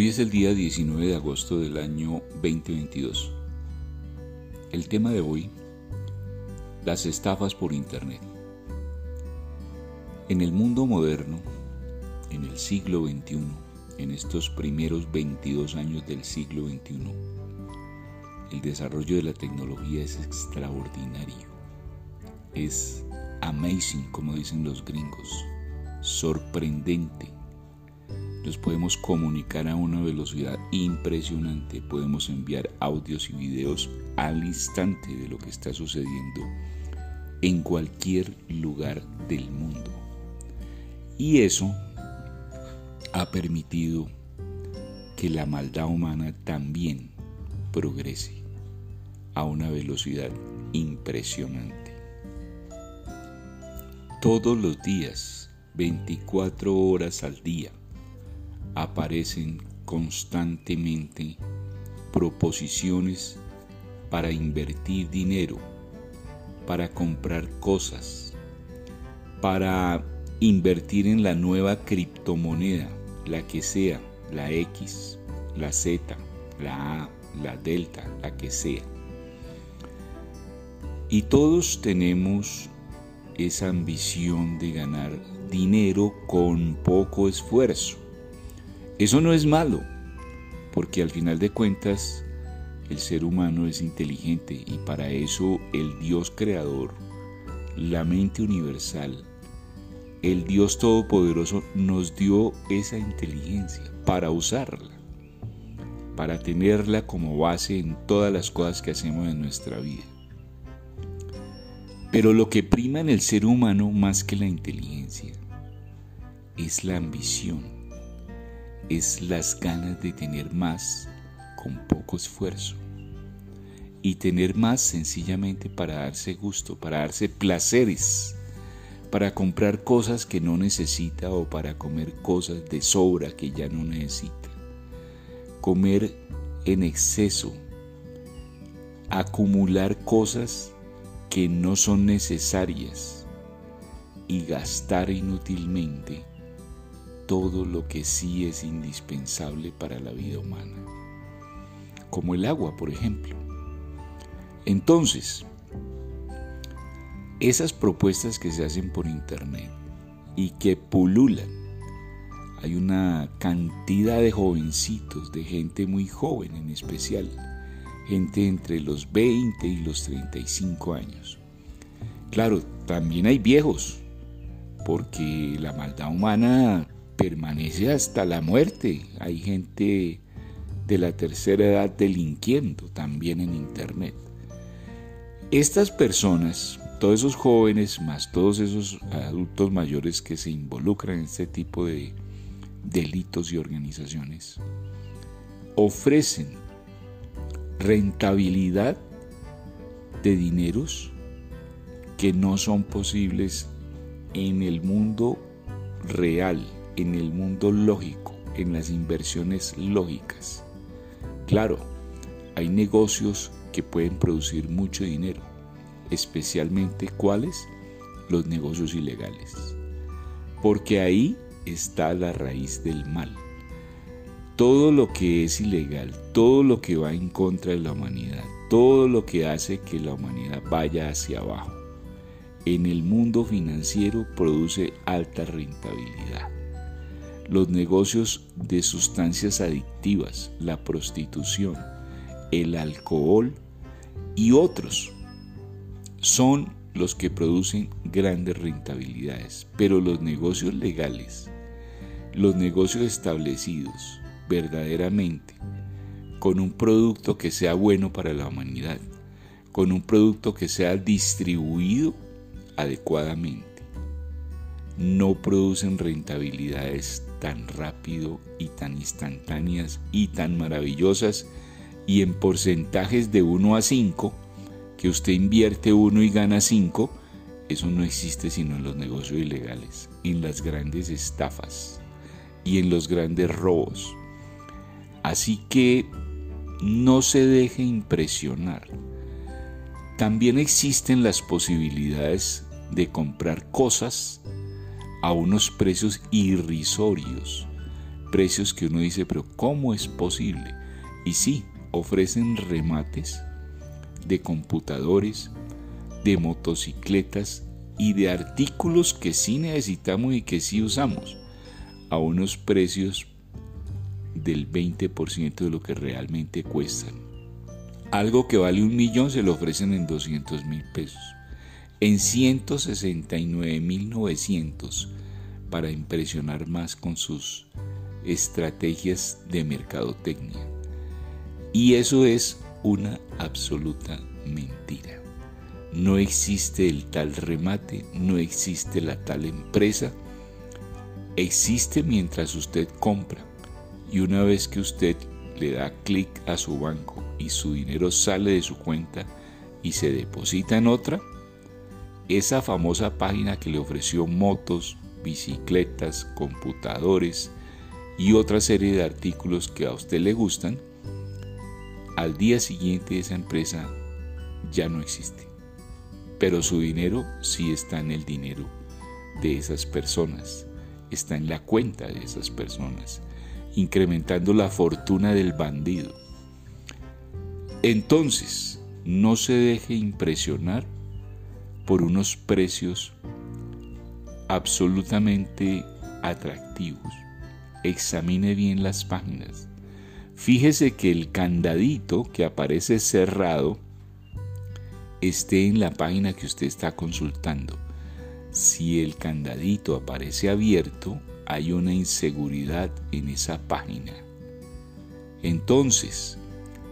Hoy es el día 19 de agosto del año 2022. El tema de hoy, las estafas por Internet. En el mundo moderno, en el siglo XXI, en estos primeros 22 años del siglo XXI, el desarrollo de la tecnología es extraordinario. Es amazing, como dicen los gringos, sorprendente nos podemos comunicar a una velocidad impresionante, podemos enviar audios y videos al instante de lo que está sucediendo en cualquier lugar del mundo. Y eso ha permitido que la maldad humana también progrese a una velocidad impresionante. Todos los días, 24 horas al día, aparecen constantemente proposiciones para invertir dinero, para comprar cosas, para invertir en la nueva criptomoneda, la que sea, la X, la Z, la A, la Delta, la que sea. Y todos tenemos esa ambición de ganar dinero con poco esfuerzo. Eso no es malo, porque al final de cuentas el ser humano es inteligente y para eso el Dios creador, la mente universal, el Dios todopoderoso nos dio esa inteligencia para usarla, para tenerla como base en todas las cosas que hacemos en nuestra vida. Pero lo que prima en el ser humano más que la inteligencia es la ambición es las ganas de tener más con poco esfuerzo y tener más sencillamente para darse gusto, para darse placeres, para comprar cosas que no necesita o para comer cosas de sobra que ya no necesita. Comer en exceso, acumular cosas que no son necesarias y gastar inútilmente todo lo que sí es indispensable para la vida humana, como el agua, por ejemplo. Entonces, esas propuestas que se hacen por internet y que pululan, hay una cantidad de jovencitos, de gente muy joven en especial, gente entre los 20 y los 35 años. Claro, también hay viejos, porque la maldad humana permanece hasta la muerte. Hay gente de la tercera edad delinquiendo también en Internet. Estas personas, todos esos jóvenes, más todos esos adultos mayores que se involucran en este tipo de delitos y organizaciones, ofrecen rentabilidad de dineros que no son posibles en el mundo real en el mundo lógico, en las inversiones lógicas. Claro, hay negocios que pueden producir mucho dinero, especialmente cuáles? Los negocios ilegales. Porque ahí está la raíz del mal. Todo lo que es ilegal, todo lo que va en contra de la humanidad, todo lo que hace que la humanidad vaya hacia abajo, en el mundo financiero produce alta rentabilidad los negocios de sustancias adictivas, la prostitución, el alcohol y otros son los que producen grandes rentabilidades. Pero los negocios legales, los negocios establecidos verdaderamente, con un producto que sea bueno para la humanidad, con un producto que sea distribuido adecuadamente, no producen rentabilidades tan rápido y tan instantáneas y tan maravillosas y en porcentajes de 1 a 5, que usted invierte 1 y gana 5, eso no existe sino en los negocios ilegales, en las grandes estafas y en los grandes robos. Así que no se deje impresionar. También existen las posibilidades de comprar cosas a unos precios irrisorios, precios que uno dice, pero ¿cómo es posible? Y sí, ofrecen remates de computadores, de motocicletas y de artículos que sí necesitamos y que sí usamos a unos precios del 20% de lo que realmente cuestan. Algo que vale un millón se lo ofrecen en 200 mil pesos. En 169 mil 900 para impresionar más con sus estrategias de mercadotecnia. Y eso es una absoluta mentira. No existe el tal remate, no existe la tal empresa. Existe mientras usted compra y una vez que usted le da clic a su banco y su dinero sale de su cuenta y se deposita en otra, esa famosa página que le ofreció motos, bicicletas, computadores y otra serie de artículos que a usted le gustan, al día siguiente esa empresa ya no existe. Pero su dinero sí está en el dinero de esas personas, está en la cuenta de esas personas, incrementando la fortuna del bandido. Entonces, no se deje impresionar por unos precios absolutamente atractivos. Examine bien las páginas. Fíjese que el candadito que aparece cerrado esté en la página que usted está consultando. Si el candadito aparece abierto, hay una inseguridad en esa página. Entonces,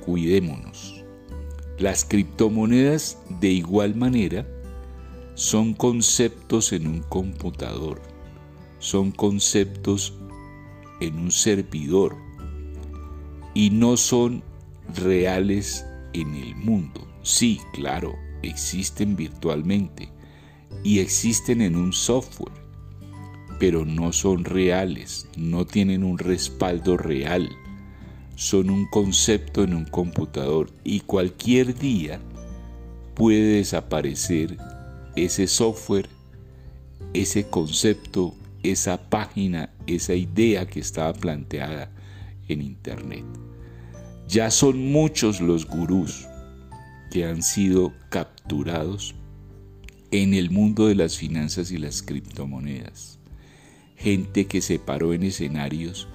cuidémonos. Las criptomonedas de igual manera son conceptos en un computador, son conceptos en un servidor. Y no son reales en el mundo. Sí, claro, existen virtualmente y existen en un software, pero no son reales, no tienen un respaldo real, son un concepto en un computador y cualquier día puede desaparecer ese software, ese concepto, esa página, esa idea que estaba planteada en Internet. Ya son muchos los gurús que han sido capturados en el mundo de las finanzas y las criptomonedas. Gente que se paró en escenarios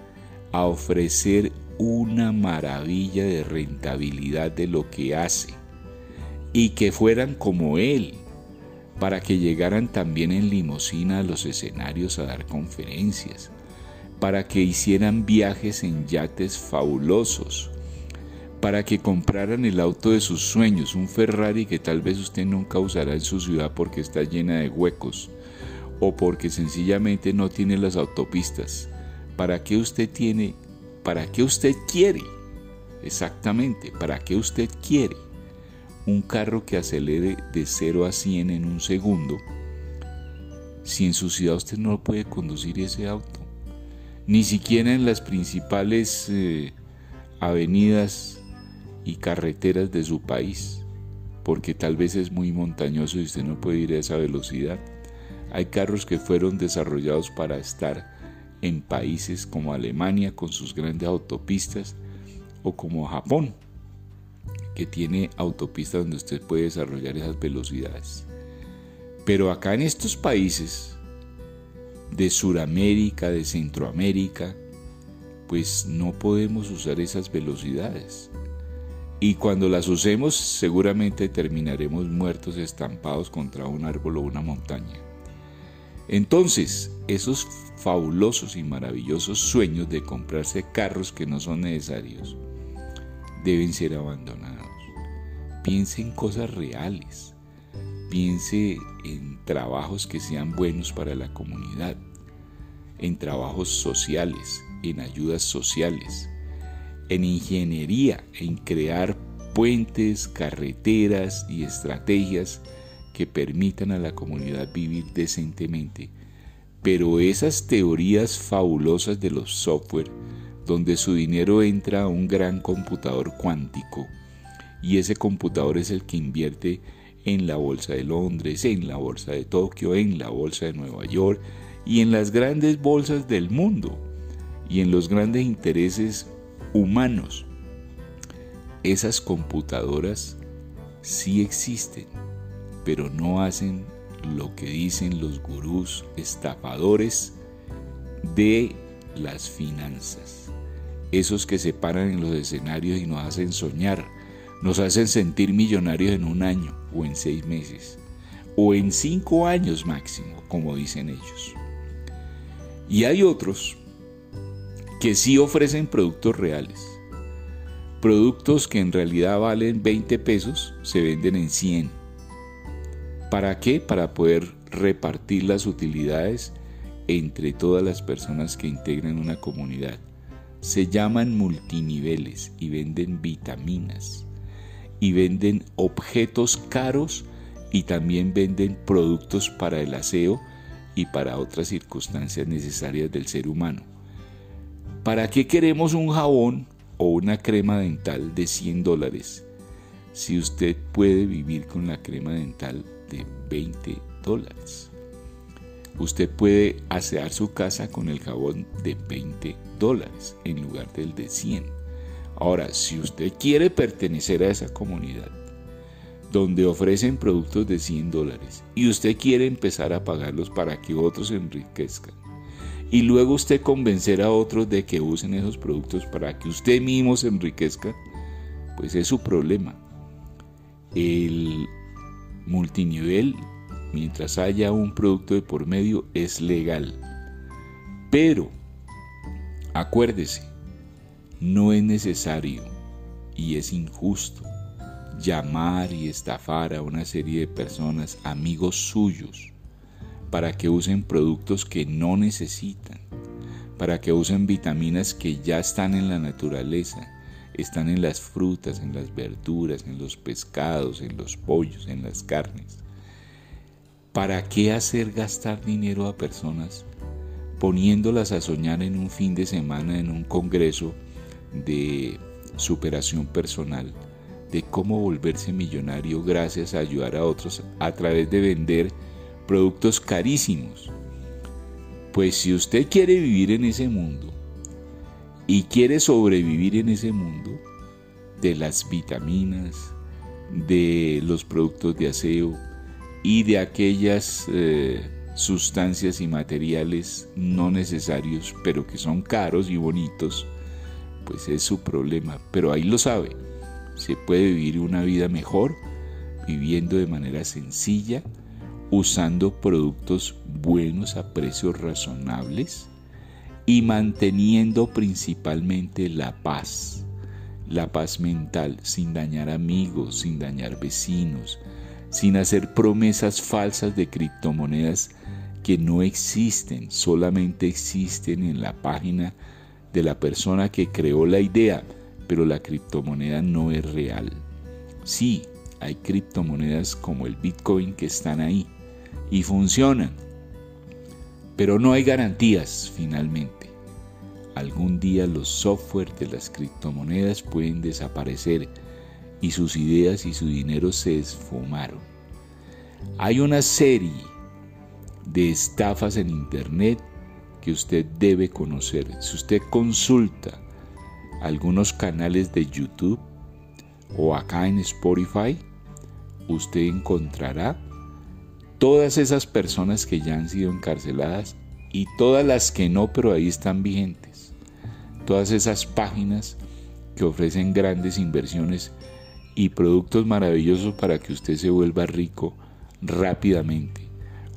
a ofrecer una maravilla de rentabilidad de lo que hace y que fueran como él, para que llegaran también en limosina a los escenarios a dar conferencias, para que hicieran viajes en yates fabulosos, para que compraran el auto de sus sueños, un Ferrari que tal vez usted nunca usará en su ciudad porque está llena de huecos o porque sencillamente no tiene las autopistas. ¿Para qué usted tiene? ¿Para qué usted quiere? Exactamente, ¿para qué usted quiere un carro que acelere de 0 a 100 en un segundo si en su ciudad usted no puede conducir ese auto? Ni siquiera en las principales eh, avenidas y carreteras de su país, porque tal vez es muy montañoso y usted no puede ir a esa velocidad. Hay carros que fueron desarrollados para estar en países como Alemania con sus grandes autopistas o como Japón, que tiene autopistas donde usted puede desarrollar esas velocidades. Pero acá en estos países de Suramérica, de Centroamérica, pues no podemos usar esas velocidades y cuando las usemos seguramente terminaremos muertos estampados contra un árbol o una montaña. Entonces, esos fabulosos y maravillosos sueños de comprarse carros que no son necesarios deben ser abandonados. Piense en cosas reales. Piense en trabajos que sean buenos para la comunidad, en trabajos sociales, en ayudas sociales, en ingeniería, en crear puentes, carreteras y estrategias que permitan a la comunidad vivir decentemente. Pero esas teorías fabulosas de los software, donde su dinero entra a un gran computador cuántico, y ese computador es el que invierte en la bolsa de Londres, en la bolsa de Tokio, en la bolsa de Nueva York y en las grandes bolsas del mundo y en los grandes intereses humanos. Esas computadoras sí existen, pero no hacen lo que dicen los gurús estafadores de las finanzas. Esos que se paran en los escenarios y nos hacen soñar, nos hacen sentir millonarios en un año o en seis meses, o en cinco años máximo, como dicen ellos. Y hay otros que sí ofrecen productos reales. Productos que en realidad valen 20 pesos se venden en 100. ¿Para qué? Para poder repartir las utilidades entre todas las personas que integran una comunidad. Se llaman multiniveles y venden vitaminas y venden objetos caros y también venden productos para el aseo y para otras circunstancias necesarias del ser humano. ¿Para qué queremos un jabón o una crema dental de 100 dólares si usted puede vivir con la crema dental de 20 dólares? Usted puede asear su casa con el jabón de 20 dólares en lugar del de 100. Ahora, si usted quiere pertenecer a esa comunidad donde ofrecen productos de 100 dólares y usted quiere empezar a pagarlos para que otros se enriquezcan, y luego usted convencer a otros de que usen esos productos para que usted mismo se enriquezca, pues es su problema. El multinivel mientras haya un producto de por medio, es legal. Pero, acuérdese, no es necesario y es injusto llamar y estafar a una serie de personas, amigos suyos, para que usen productos que no necesitan, para que usen vitaminas que ya están en la naturaleza, están en las frutas, en las verduras, en los pescados, en los pollos, en las carnes. ¿Para qué hacer gastar dinero a personas poniéndolas a soñar en un fin de semana en un congreso de superación personal, de cómo volverse millonario gracias a ayudar a otros a través de vender productos carísimos? Pues si usted quiere vivir en ese mundo y quiere sobrevivir en ese mundo de las vitaminas, de los productos de aseo, y de aquellas eh, sustancias y materiales no necesarios, pero que son caros y bonitos, pues es su problema. Pero ahí lo sabe, se puede vivir una vida mejor viviendo de manera sencilla, usando productos buenos a precios razonables y manteniendo principalmente la paz, la paz mental, sin dañar amigos, sin dañar vecinos, sin hacer promesas falsas de criptomonedas que no existen, solamente existen en la página de la persona que creó la idea, pero la criptomoneda no es real. Sí, hay criptomonedas como el Bitcoin que están ahí y funcionan, pero no hay garantías finalmente. Algún día los software de las criptomonedas pueden desaparecer y sus ideas y su dinero se esfumaron. Hay una serie de estafas en Internet que usted debe conocer. Si usted consulta algunos canales de YouTube o acá en Spotify, usted encontrará todas esas personas que ya han sido encarceladas y todas las que no, pero ahí están vigentes. Todas esas páginas que ofrecen grandes inversiones y productos maravillosos para que usted se vuelva rico rápidamente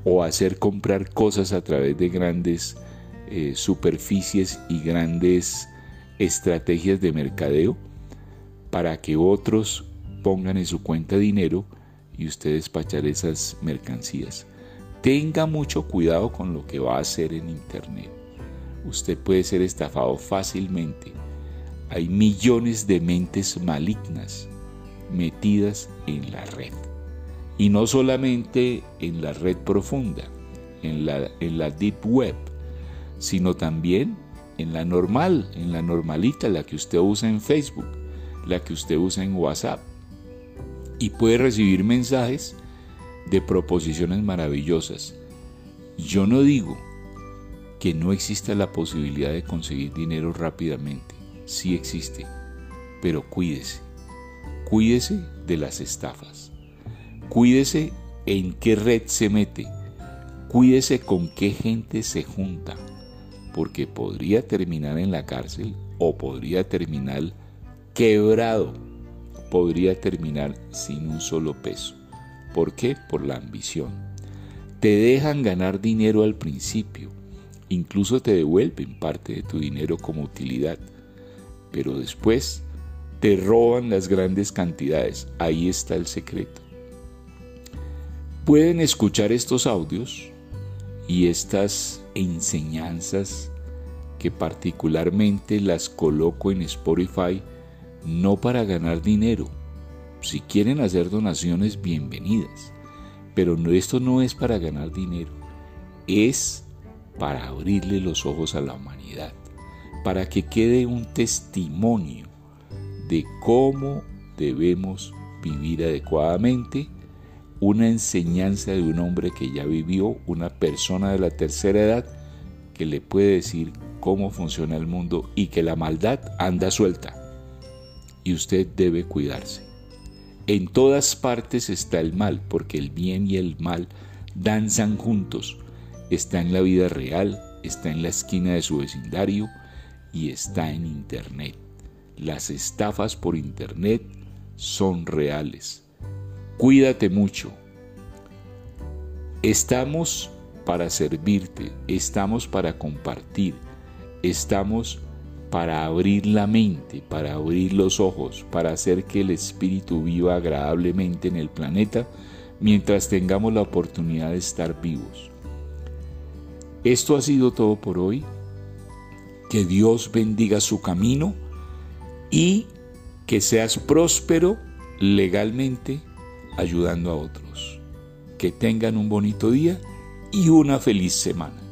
o hacer comprar cosas a través de grandes eh, superficies y grandes estrategias de mercadeo para que otros pongan en su cuenta dinero y usted despachar esas mercancías. Tenga mucho cuidado con lo que va a hacer en Internet. Usted puede ser estafado fácilmente. Hay millones de mentes malignas metidas en la red. Y no solamente en la red profunda, en la, en la deep web, sino también en la normal, en la normalita, la que usted usa en Facebook, la que usted usa en WhatsApp. Y puede recibir mensajes de proposiciones maravillosas. Yo no digo que no exista la posibilidad de conseguir dinero rápidamente. Sí existe, pero cuídese. Cuídese de las estafas. Cuídese en qué red se mete. Cuídese con qué gente se junta, porque podría terminar en la cárcel o podría terminar quebrado, podría terminar sin un solo peso. ¿Por qué? Por la ambición. Te dejan ganar dinero al principio, incluso te devuelven parte de tu dinero como utilidad, pero después te roban las grandes cantidades. Ahí está el secreto. Pueden escuchar estos audios y estas enseñanzas que particularmente las coloco en Spotify no para ganar dinero. Si quieren hacer donaciones, bienvenidas. Pero esto no es para ganar dinero, es para abrirle los ojos a la humanidad, para que quede un testimonio de cómo debemos vivir adecuadamente, una enseñanza de un hombre que ya vivió, una persona de la tercera edad, que le puede decir cómo funciona el mundo y que la maldad anda suelta. Y usted debe cuidarse. En todas partes está el mal, porque el bien y el mal danzan juntos. Está en la vida real, está en la esquina de su vecindario y está en Internet. Las estafas por Internet son reales. Cuídate mucho. Estamos para servirte, estamos para compartir, estamos para abrir la mente, para abrir los ojos, para hacer que el espíritu viva agradablemente en el planeta mientras tengamos la oportunidad de estar vivos. Esto ha sido todo por hoy. Que Dios bendiga su camino y que seas próspero legalmente ayudando a otros. Que tengan un bonito día y una feliz semana.